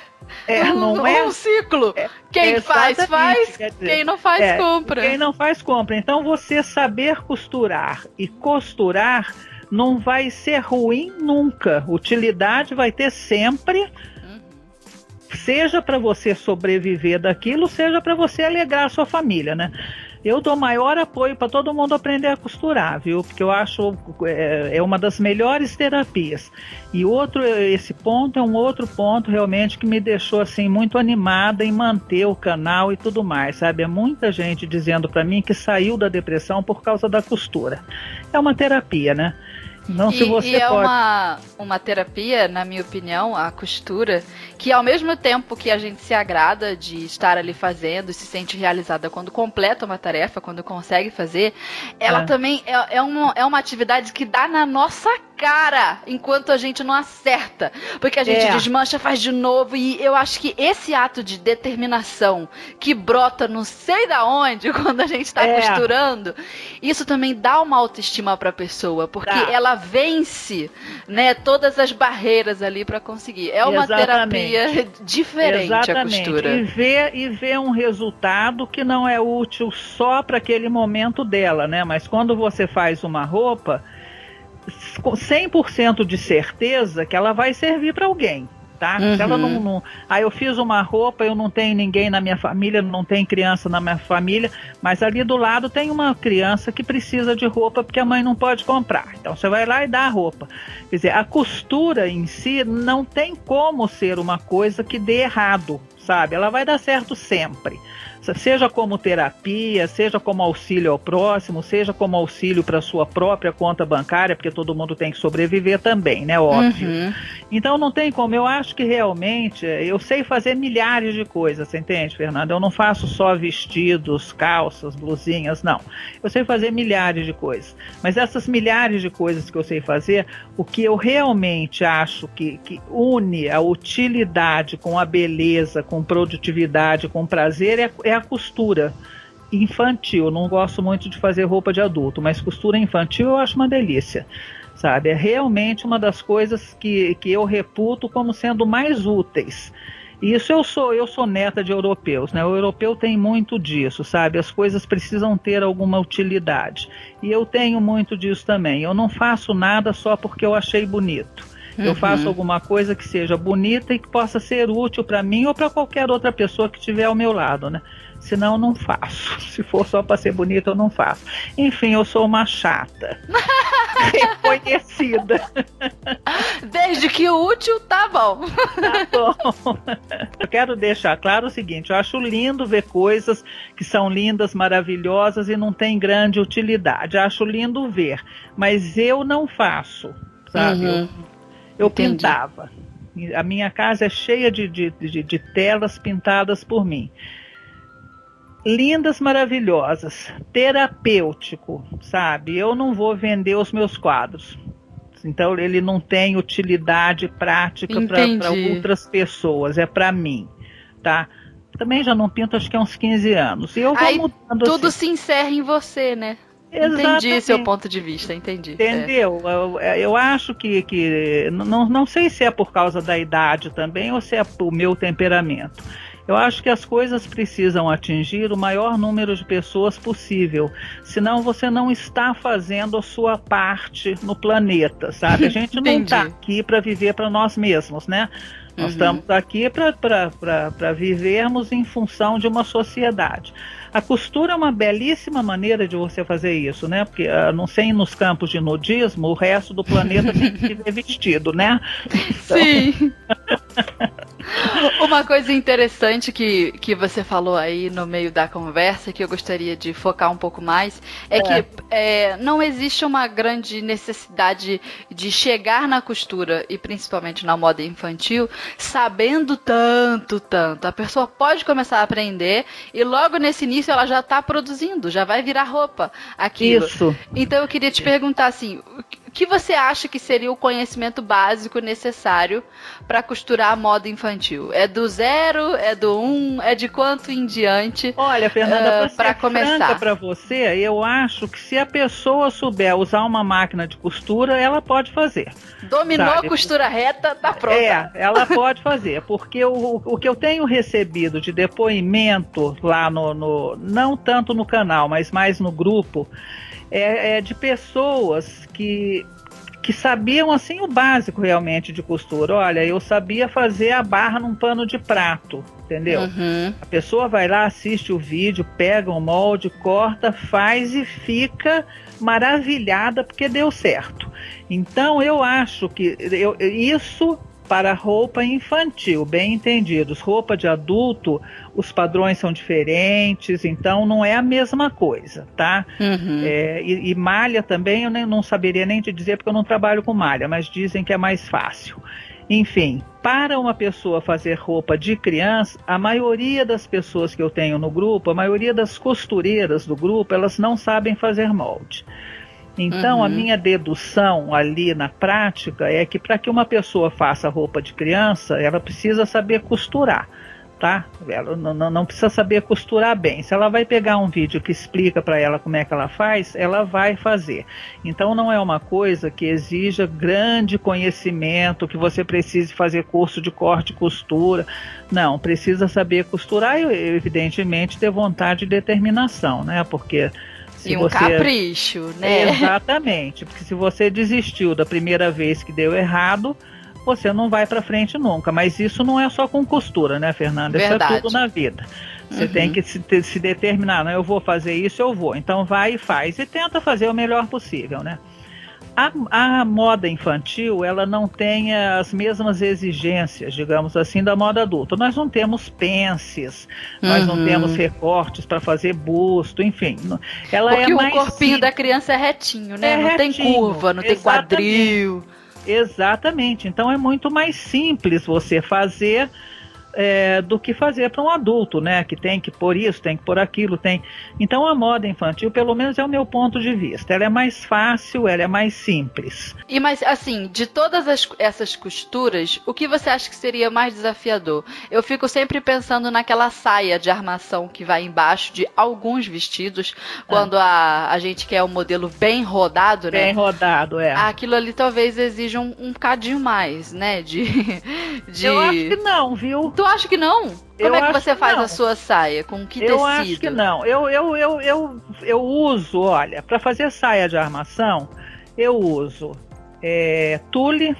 é, um, não é? um ciclo. Quem é faz, faz. dizer, Quem não faz, é, compra. Quem não faz, compra. Então você saber costurar e costurar não vai ser ruim nunca. Utilidade vai ter sempre, Uhum. seja para você sobreviver daquilo, seja para você alegrar a sua família, né? Eu dou maior apoio para todo mundo aprender a costurar, viu? Porque eu acho é, é, uma das melhores terapias. E outro, esse ponto é um outro ponto realmente que me deixou assim muito animada em manter o canal e tudo mais, sabe? É muita gente dizendo para mim que saiu da depressão por causa da costura. É uma terapia, né? Não, e, se você e é pode... uma, uma terapia, na minha opinião, a costura, que ao mesmo tempo que a gente se agrada de estar ali fazendo, se sente realizada quando completa uma tarefa, quando consegue fazer, ela é. também é, é, uma, é uma atividade que dá na nossa cara enquanto a gente não acerta. Porque a gente é. desmancha, faz de novo. E eu acho que esse ato de determinação que brota não sei da onde quando a gente está é. costurando, isso também dá uma autoestima para a pessoa. Porque ela vence né, todas as barreiras ali para conseguir. É uma Exatamente. terapia diferente Exatamente. a costura. E ver, e ver um resultado que não é útil só para aquele momento dela, né? Mas quando você faz uma roupa 100% de certeza que ela vai servir para alguém. Tá? Uhum. Se ela não, uhum. não. Ah, eu fiz uma roupa, eu não tenho ninguém na minha família, não tem criança na minha família, mas ali do lado tem uma criança que precisa de roupa porque a mãe não pode comprar. Então você vai lá e dá a roupa. Quer dizer, a costura em si não tem como ser uma coisa que dê errado, sabe? Ela vai dar certo sempre seja como terapia, seja como auxílio ao próximo, seja como auxílio para sua própria conta bancária, porque todo mundo tem que sobreviver também, né? Óbvio. Uhum. Então não tem como. Eu acho que realmente eu sei fazer milhares de coisas, você entende, Fernanda? Eu não faço só vestidos, calças, blusinhas, não. Eu sei fazer milhares de coisas. Mas essas milhares de coisas que eu sei fazer, o que eu realmente acho que, que une a utilidade com a beleza, com produtividade, com prazer é, é a costura infantil. Não gosto muito de fazer roupa de adulto, mas costura infantil eu acho uma delícia. Sabe? É realmente uma das coisas que, que eu reputo como sendo mais úteis. Isso eu sou, eu sou neta de europeus, né? O europeu tem muito disso, sabe? As coisas precisam ter alguma utilidade. E eu tenho muito disso também. Eu não faço nada só porque eu achei bonito. Uhum. Eu faço alguma coisa que seja bonita e que possa ser útil para mim ou para qualquer outra pessoa que estiver ao meu lado, né? Senão eu não faço. Se for só para ser bonita, eu não faço. Enfim, eu sou uma chata. Reconhecida. Desde que útil, tá bom. Tá bom. Eu quero deixar claro o seguinte: eu acho lindo ver coisas que são lindas, maravilhosas e não têm grande utilidade. Eu acho lindo ver, mas eu não faço, sabe? Uhum. Eu, eu pintava. A minha casa é cheia de, de, de, de telas pintadas por mim lindas, maravilhosas, terapêutico, sabe? Eu não vou vender os meus quadros. Então ele não tem utilidade prática para outras pessoas, é para mim, tá? Também já não pinto acho que há uns 15 anos. E eu vou Aí, mudando tudo assim. se encerra em você, né? Exatamente. Entendi seu ponto de vista, entendi. Entendeu? É. Eu, eu, acho que, que não, não sei se é por causa da idade também ou se é o meu temperamento. Eu acho que as coisas precisam atingir o maior número de pessoas possível, senão você não está fazendo a sua parte no planeta, sabe? A gente não está aqui para viver para nós mesmos, né? Nós uhum. estamos aqui para vivermos em função de uma sociedade. A costura é uma belíssima maneira de você fazer isso, né? Porque a não ser nos campos de nudismo, o resto do planeta tem que ser vestido, né? Então... Sim. Uma coisa interessante que, que você falou aí no meio da conversa, que eu gostaria de focar um pouco mais, é, é. que é, não existe uma grande necessidade de chegar na costura, e principalmente na moda infantil, sabendo tanto, tanto. A pessoa pode começar a aprender e logo nesse início ela já está produzindo, já vai virar roupa. Aquilo. Isso. Então eu queria te perguntar assim, que você acha que seria o conhecimento básico necessário para costurar a moda infantil? É do zero? É do um? É de quanto em diante? Olha, Fernanda, uh, para começar para você, eu acho que se a pessoa souber usar uma máquina de costura, ela pode fazer. Dominou sabe? a costura reta, tá pronta. É, ela pode fazer, porque o, o que eu tenho recebido de depoimento lá no, no não tanto no canal, mas mais no grupo, é, é de pessoas que que sabiam assim o básico realmente de costura. Olha, eu sabia fazer a barra num pano de prato, entendeu? Uhum. A pessoa vai lá, assiste o vídeo, pega o molde, corta, faz e fica maravilhada porque deu certo. Então eu acho que eu, isso para roupa infantil, bem entendidos. Roupa de adulto, os padrões são diferentes, então não é a mesma coisa, tá? Uhum. É, e, e, malha também, eu nem, não saberia nem te dizer porque eu não trabalho com malha, mas dizem que é mais fácil. Enfim, para uma pessoa fazer roupa de criança, a maioria das pessoas que eu tenho no grupo, a maioria das costureiras do grupo, elas não sabem fazer molde. Então, uhum. a minha dedução ali na prática é que para que uma pessoa faça roupa de criança, ela precisa saber costurar, tá? Ela não, não precisa saber costurar bem. Se ela vai pegar um vídeo que explica para ela como é que ela faz, ela vai fazer. Então, não é uma coisa que exija grande conhecimento, que você precise fazer curso de corte e costura. Não, precisa saber costurar e, evidentemente, ter vontade e determinação, né? Porque se e um você... capricho, né? Exatamente, porque se você desistiu da primeira vez que deu errado, você não vai para frente nunca. Mas isso não é só com costura, né, Fernanda? Verdade. Isso é tudo na vida. Você uhum. tem que se, se determinar, não, eu vou fazer isso, eu vou. Então vai e faz e tenta fazer o melhor possível, né? A, a, moda infantil ela não tem as mesmas exigências, digamos assim, da moda adulta. Nós não temos pences, uhum. nós não uhum. temos recortes para fazer busto, enfim. Ela Porque é o corpinho sim... da criança é retinho, né? É não retinho, tem curva, não exatamente. tem quadril. Exatamente. Então é muito mais simples você fazer é, do que fazer para um adulto, né? Que tem que pôr isso, tem que pôr aquilo, tem. Então a moda infantil, pelo menos é o meu ponto de vista. Ela é mais fácil, ela é mais simples. E mas assim, de todas as, essas costuras, o que você acha que seria mais desafiador? Eu fico sempre pensando naquela saia de armação que vai embaixo de alguns vestidos, quando ah. a, a gente quer um modelo bem rodado, né? Bem rodado, é. Aquilo ali talvez exija um, um cadinho mais, né? De, de... Eu acho que não, viu? Tu acha que não? Como eu é que você que faz não. a sua saia? Com que eu tecido? Eu acho que não. Eu, eu, eu, eu, eu uso, olha, para fazer saia de armação, eu uso é, tule,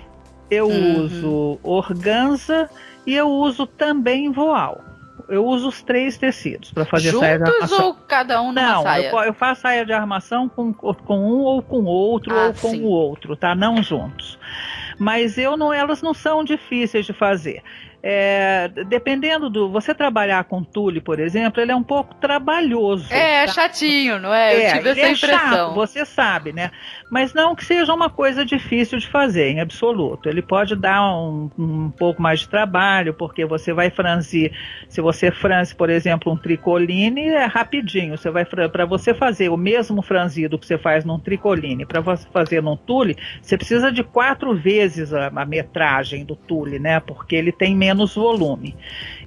eu uhum. uso organza e eu uso também voal. Eu uso os três tecidos para fazer Juntos saia de armação. ou cada um numa não, saia? Eu, eu faço saia de armação com, com um ou com outro ah, ou com sim. o outro, tá? Não juntos. Mas eu não, elas não são difíceis de fazer. É, dependendo do. Você trabalhar com tule, por exemplo, ele é um pouco trabalhoso. É, tá? chatinho, não é? é Eu tive essa é impressão. Chato, você sabe, né? Mas não que seja uma coisa difícil de fazer, em absoluto. Ele pode dar um, um pouco mais de trabalho, porque você vai franzir. Se você franze, por exemplo, um tricoline, é rapidinho. Você vai para você fazer o mesmo franzido que você faz num tricoline, para você fazer num tule, você precisa de quatro vezes a, a metragem do tule, né? Porque ele tem menos menos volume.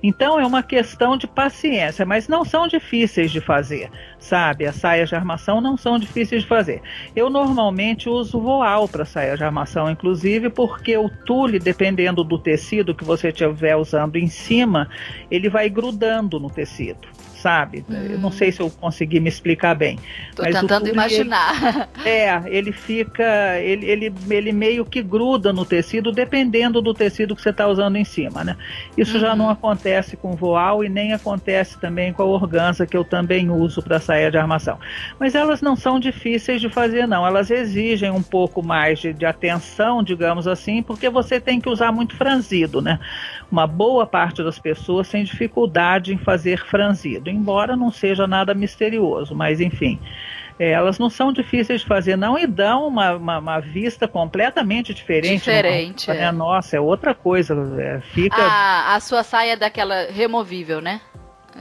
Então é uma questão de paciência, mas não são difíceis de fazer, sabe? As saias de armação não são difíceis de fazer. Eu normalmente uso voal para saia de armação, inclusive porque o tule, dependendo do tecido que você estiver usando em cima, ele vai grudando no tecido sabe? Hum. Eu não sei se eu consegui me explicar bem. Tô mas tentando imaginar. Ele, é, ele fica, ele, ele, ele meio que gruda no tecido, dependendo do tecido que você está usando em cima, né? Isso uhum. já não acontece com voal e nem acontece também com a organza, que eu também uso para saia de armação. Mas elas não são difíceis de fazer, não. Elas exigem um pouco mais de, de atenção, digamos assim, porque você tem que usar muito franzido, né? Uma boa parte das pessoas tem dificuldade em fazer franzido embora não seja nada misterioso, mas enfim. É, elas não são difíceis de fazer, não, e dão uma, uma, uma vista completamente diferente. Diferente. é. Nossa, é outra coisa. É, fica... A, a sua saia é daquela removível, né?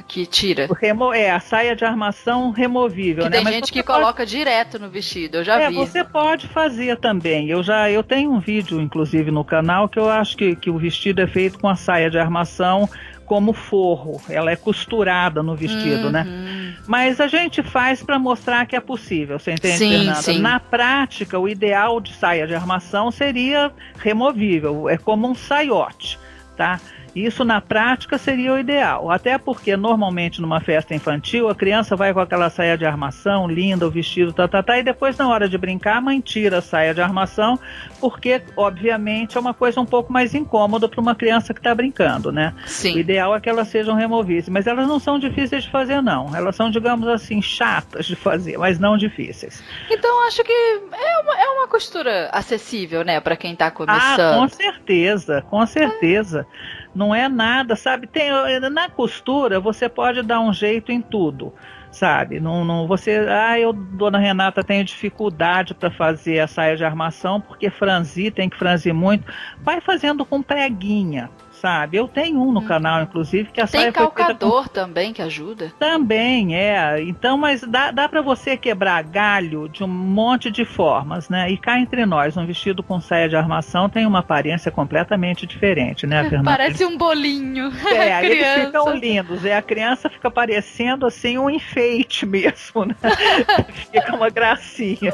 Que tira. Remo é, a saia de armação removível, que né? Tem Mas gente que pode... coloca direto no vestido, eu já é, vi. Você pode fazer também. Eu já eu tenho um vídeo, inclusive, no canal, que eu acho que, que o vestido é feito com a saia de armação como forro, ela é costurada no vestido, né? uhum. né? Mas a gente faz para mostrar que é possível, você entende, sim, Fernanda? Sim. Na prática, o ideal de saia de armação seria removível, é como um saiote, tá? Isso na prática seria o ideal, até porque normalmente numa festa infantil a criança vai com aquela saia de armação linda, o vestido tá, tá, tá, e depois na hora de brincar a mãe tira a saia de armação, porque obviamente é uma coisa um pouco mais incômoda para uma criança que está brincando, né? Sim. O ideal é que elas sejam removíveis, mas elas não são difíceis de fazer não, elas são digamos assim chatas de fazer, mas não difíceis. Então acho que é uma, é uma costura acessível, né, para quem está começando. Ah, com certeza, com certeza. É não é nada, sabe? Tem, na costura você pode dar um jeito em tudo, sabe? Não, não você, ah, eu, dona Renata, tenho dificuldade para fazer a saia de armação porque franzir, tem que franzir muito. Vai fazendo com preguinha, sabe? Eu tenho um no hum. canal, inclusive, que a Tem saia calcador com... também que ajuda. Também, é. Então, mas dá, dá para você quebrar galho de um monte de formas, né? E cá entre nós, um vestido com saia de armação tem uma aparência completamente diferente, né, Fernanda? Parece um bolinho. É, eles ficam lindos. E a criança fica parecendo assim um enfeite mesmo, né? fica uma gracinha.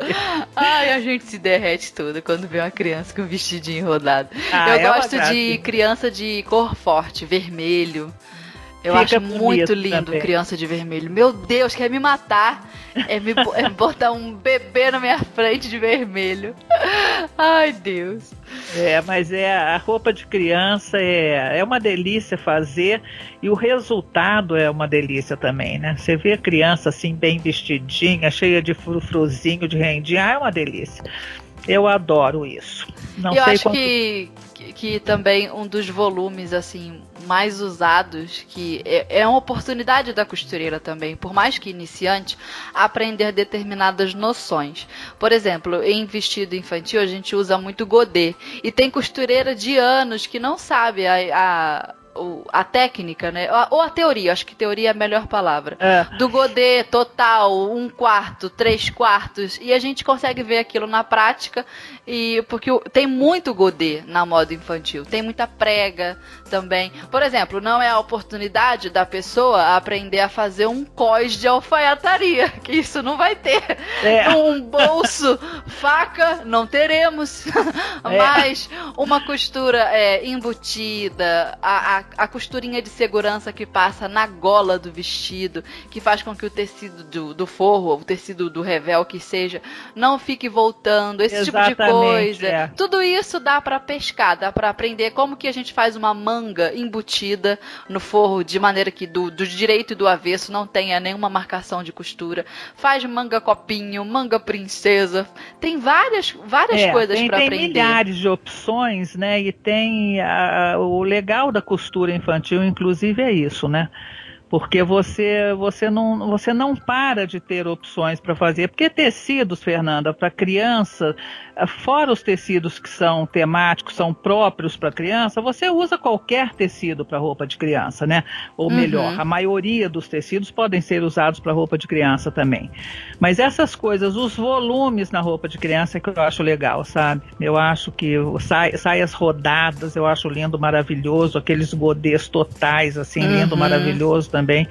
Ai, a gente se derrete toda quando vê uma criança com vestidinho rodado. Ah, Eu é gosto de criança de cor forte, vermelho. Eu Fica acho muito lindo também. criança de vermelho. Meu Deus, quer me matar. É me é botar um bebê na minha frente de vermelho. Ai, Deus. É, mas é a roupa de criança é, é uma delícia fazer e o resultado é uma delícia também, né? Você vê a criança assim bem vestidinha, cheia de frufruzinho, de rendinha, ah, é uma delícia. Eu adoro isso. Não eu sei acho quanto... que que também um dos volumes assim mais usados que é, é uma oportunidade da costureira também, por mais que iniciante, aprender determinadas noções. Por exemplo, em vestido infantil a gente usa muito godê e tem costureira de anos que não sabe a, a a técnica, né? Ou a teoria, acho que teoria é a melhor palavra. É. Do godê total, um quarto, três quartos, e a gente consegue ver aquilo na prática, e porque tem muito godê na moda infantil, tem muita prega também. Por exemplo, não é a oportunidade da pessoa aprender a fazer um cós de alfaiataria, que isso não vai ter. É. Um bolso, faca, não teremos. É. Mas uma costura é, embutida, a, a a costurinha de segurança que passa na gola do vestido, que faz com que o tecido do, do forro, o tecido do revel que seja, não fique voltando, esse Exatamente, tipo de coisa. É. Tudo isso dá para pescar, dá para aprender como que a gente faz uma manga embutida no forro de maneira que do, do direito e do avesso não tenha nenhuma marcação de costura. Faz manga copinho, manga princesa, tem várias várias é, coisas para aprender. Tem milhares de opções, né? E tem a, o legal da costura infantil, inclusive, é isso, né? Porque você você não você não para de ter opções para fazer porque tecidos Fernanda para criança fora os tecidos que são temáticos são próprios para criança você usa qualquer tecido para roupa de criança né ou uhum. melhor a maioria dos tecidos podem ser usados para roupa de criança também mas essas coisas os volumes na roupa de criança é que eu acho legal sabe eu acho que saias rodadas eu acho lindo maravilhoso aqueles godês totais assim uhum. lindo maravilhoso também.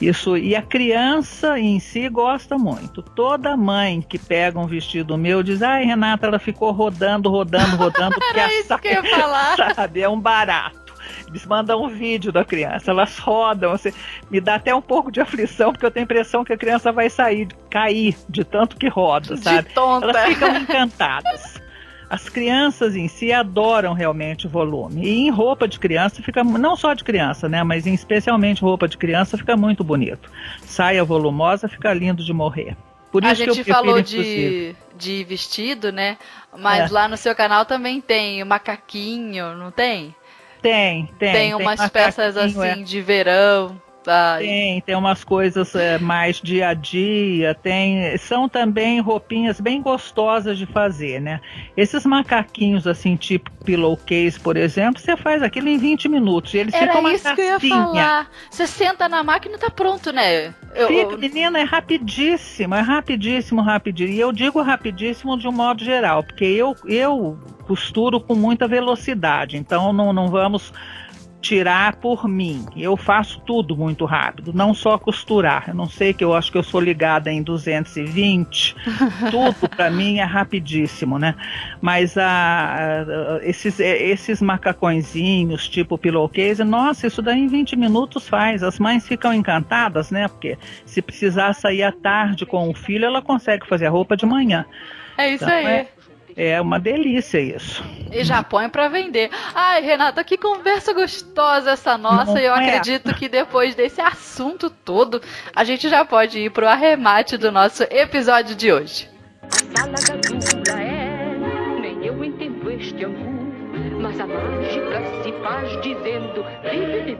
Isso, e a criança em si gosta muito. Toda mãe que pega um vestido meu diz: ai, Renata, ela ficou rodando, rodando, rodando. Era isso saia, que eu ia falar. Sabe, é um barato. Eles mandam um vídeo da criança, elas rodam. Você, me dá até um pouco de aflição, porque eu tenho a impressão que a criança vai sair, cair de tanto que roda, sabe? De tonta. Elas ficam encantadas. As crianças em si adoram realmente o volume. E em roupa de criança fica, não só de criança, né? Mas em especialmente roupa de criança fica muito bonito. Saia volumosa fica lindo de morrer. Por a gente falou de, de vestido, né? Mas é. lá no seu canal também tem macaquinho, não tem? Tem, tem. Tem umas tem peças assim é. de verão. Tem, tem umas coisas é, mais dia a dia, tem, são também roupinhas bem gostosas de fazer, né? Esses macaquinhos assim, tipo pillowcase, por exemplo, você faz aquilo em 20 minutos e eles Era ficam uma isso que eu ia falar. Você senta na máquina e tá pronto, né? Eu, Fica, menina, é rapidíssimo, é rapidíssimo, rapidíssimo. E eu digo rapidíssimo de um modo geral, porque eu, eu costuro com muita velocidade, então não, não vamos tirar por mim. Eu faço tudo muito rápido, não só costurar. Eu não sei que eu acho que eu sou ligada em 220. tudo para mim é rapidíssimo, né? Mas a, a, esses, esses macacõezinhos, tipo pillowcase, nossa, isso daí em 20 minutos faz. As mães ficam encantadas, né? Porque se precisar sair à tarde com o filho, ela consegue fazer a roupa de manhã. É isso então, aí. É, é uma delícia isso. E já põe para vender. Ai, Renata, que conversa gostosa essa nossa. Não e eu é. acredito que depois desse assunto todo, a gente já pode ir pro arremate do nosso episódio de hoje. A sala é, nem eu entendo este angu, mas a mágica se faz dizendo de de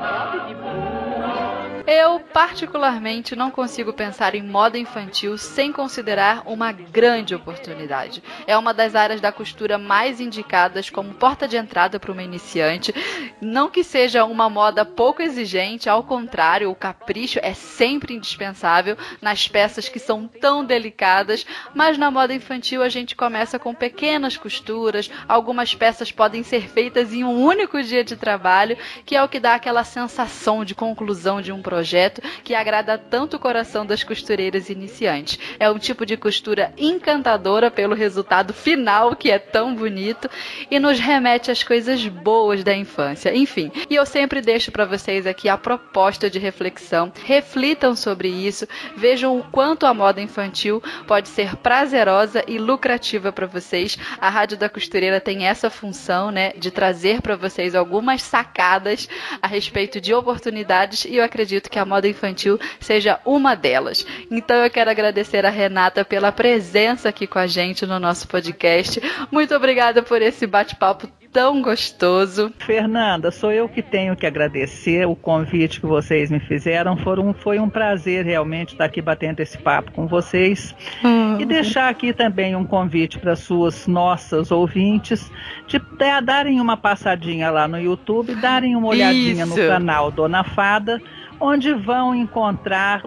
eu, particularmente, não consigo pensar em moda infantil sem considerar uma grande oportunidade. É uma das áreas da costura mais indicadas como porta de entrada para uma iniciante. Não que seja uma moda pouco exigente, ao contrário, o capricho é sempre indispensável nas peças que são tão delicadas, mas na moda infantil a gente começa com pequenas costuras, algumas peças podem ser feitas em um único dia de trabalho, que é o que dá aquela sensação de conclusão de um projeto projeto que agrada tanto o coração das costureiras iniciantes. É um tipo de costura encantadora pelo resultado final, que é tão bonito, e nos remete às coisas boas da infância. Enfim, e eu sempre deixo para vocês aqui a proposta de reflexão. Reflitam sobre isso, vejam o quanto a moda infantil pode ser prazerosa e lucrativa para vocês. A Rádio da Costureira tem essa função, né, de trazer para vocês algumas sacadas a respeito de oportunidades e eu acredito acredito que a moda infantil seja uma delas. Então eu quero agradecer a Renata pela presença aqui com a gente no nosso podcast. Muito obrigada por esse bate-papo tão gostoso. Fernanda, sou eu que tenho que agradecer o convite que vocês me fizeram. Foram, foi um prazer realmente estar aqui batendo esse papo com vocês. Hum. E deixar aqui também um convite para suas nossas ouvintes de darem uma passadinha lá no YouTube, darem uma olhadinha Isso. no canal Dona Fada onde vão encontrar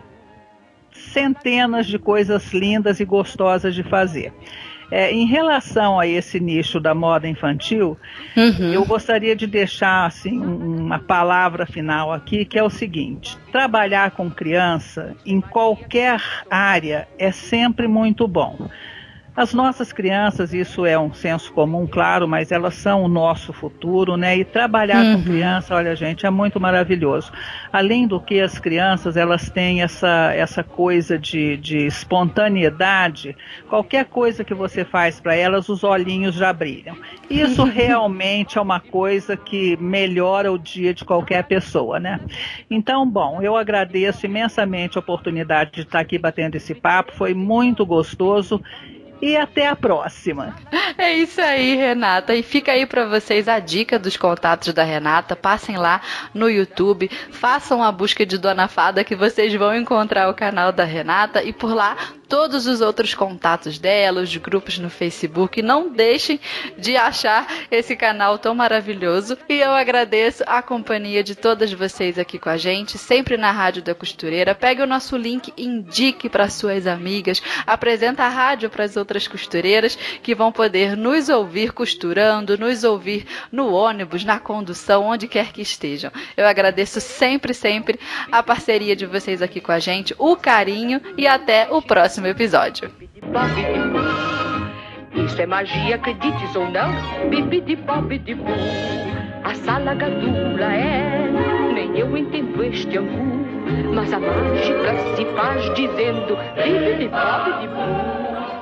centenas de coisas lindas e gostosas de fazer. É, em relação a esse nicho da moda infantil, uhum. eu gostaria de deixar assim, uma palavra final aqui, que é o seguinte: trabalhar com criança em qualquer área é sempre muito bom. As nossas crianças, isso é um senso comum, claro, mas elas são o nosso futuro, né? E trabalhar uhum. com criança, olha, gente, é muito maravilhoso. Além do que as crianças, elas têm essa, essa coisa de, de espontaneidade. Qualquer coisa que você faz para elas, os olhinhos já brilham. Isso realmente é uma coisa que melhora o dia de qualquer pessoa, né? Então, bom, eu agradeço imensamente a oportunidade de estar aqui batendo esse papo, foi muito gostoso e até a próxima. É isso aí, Renata. E fica aí para vocês a dica dos contatos da Renata. Passem lá no YouTube, façam a busca de Dona Fada que vocês vão encontrar o canal da Renata e por lá todos os outros contatos dela, os grupos no Facebook. Não deixem de achar esse canal tão maravilhoso. E eu agradeço a companhia de todas vocês aqui com a gente, sempre na Rádio da Costureira. Pegue o nosso link, indique para suas amigas, apresenta a rádio para as outras costureiras que vão poder nos ouvir costurando, nos ouvir no ônibus, na condução, onde quer que estejam. Eu agradeço sempre, sempre a parceria de vocês aqui com a gente, o carinho e até o próximo próximo episódio. Isso é magia, acredites ou não? Bibidi-bobi-di-boo. A sala gadula é, nem eu entendo este angu. Mas a mágica se faz dizendo bibidi-bobi-di-boo.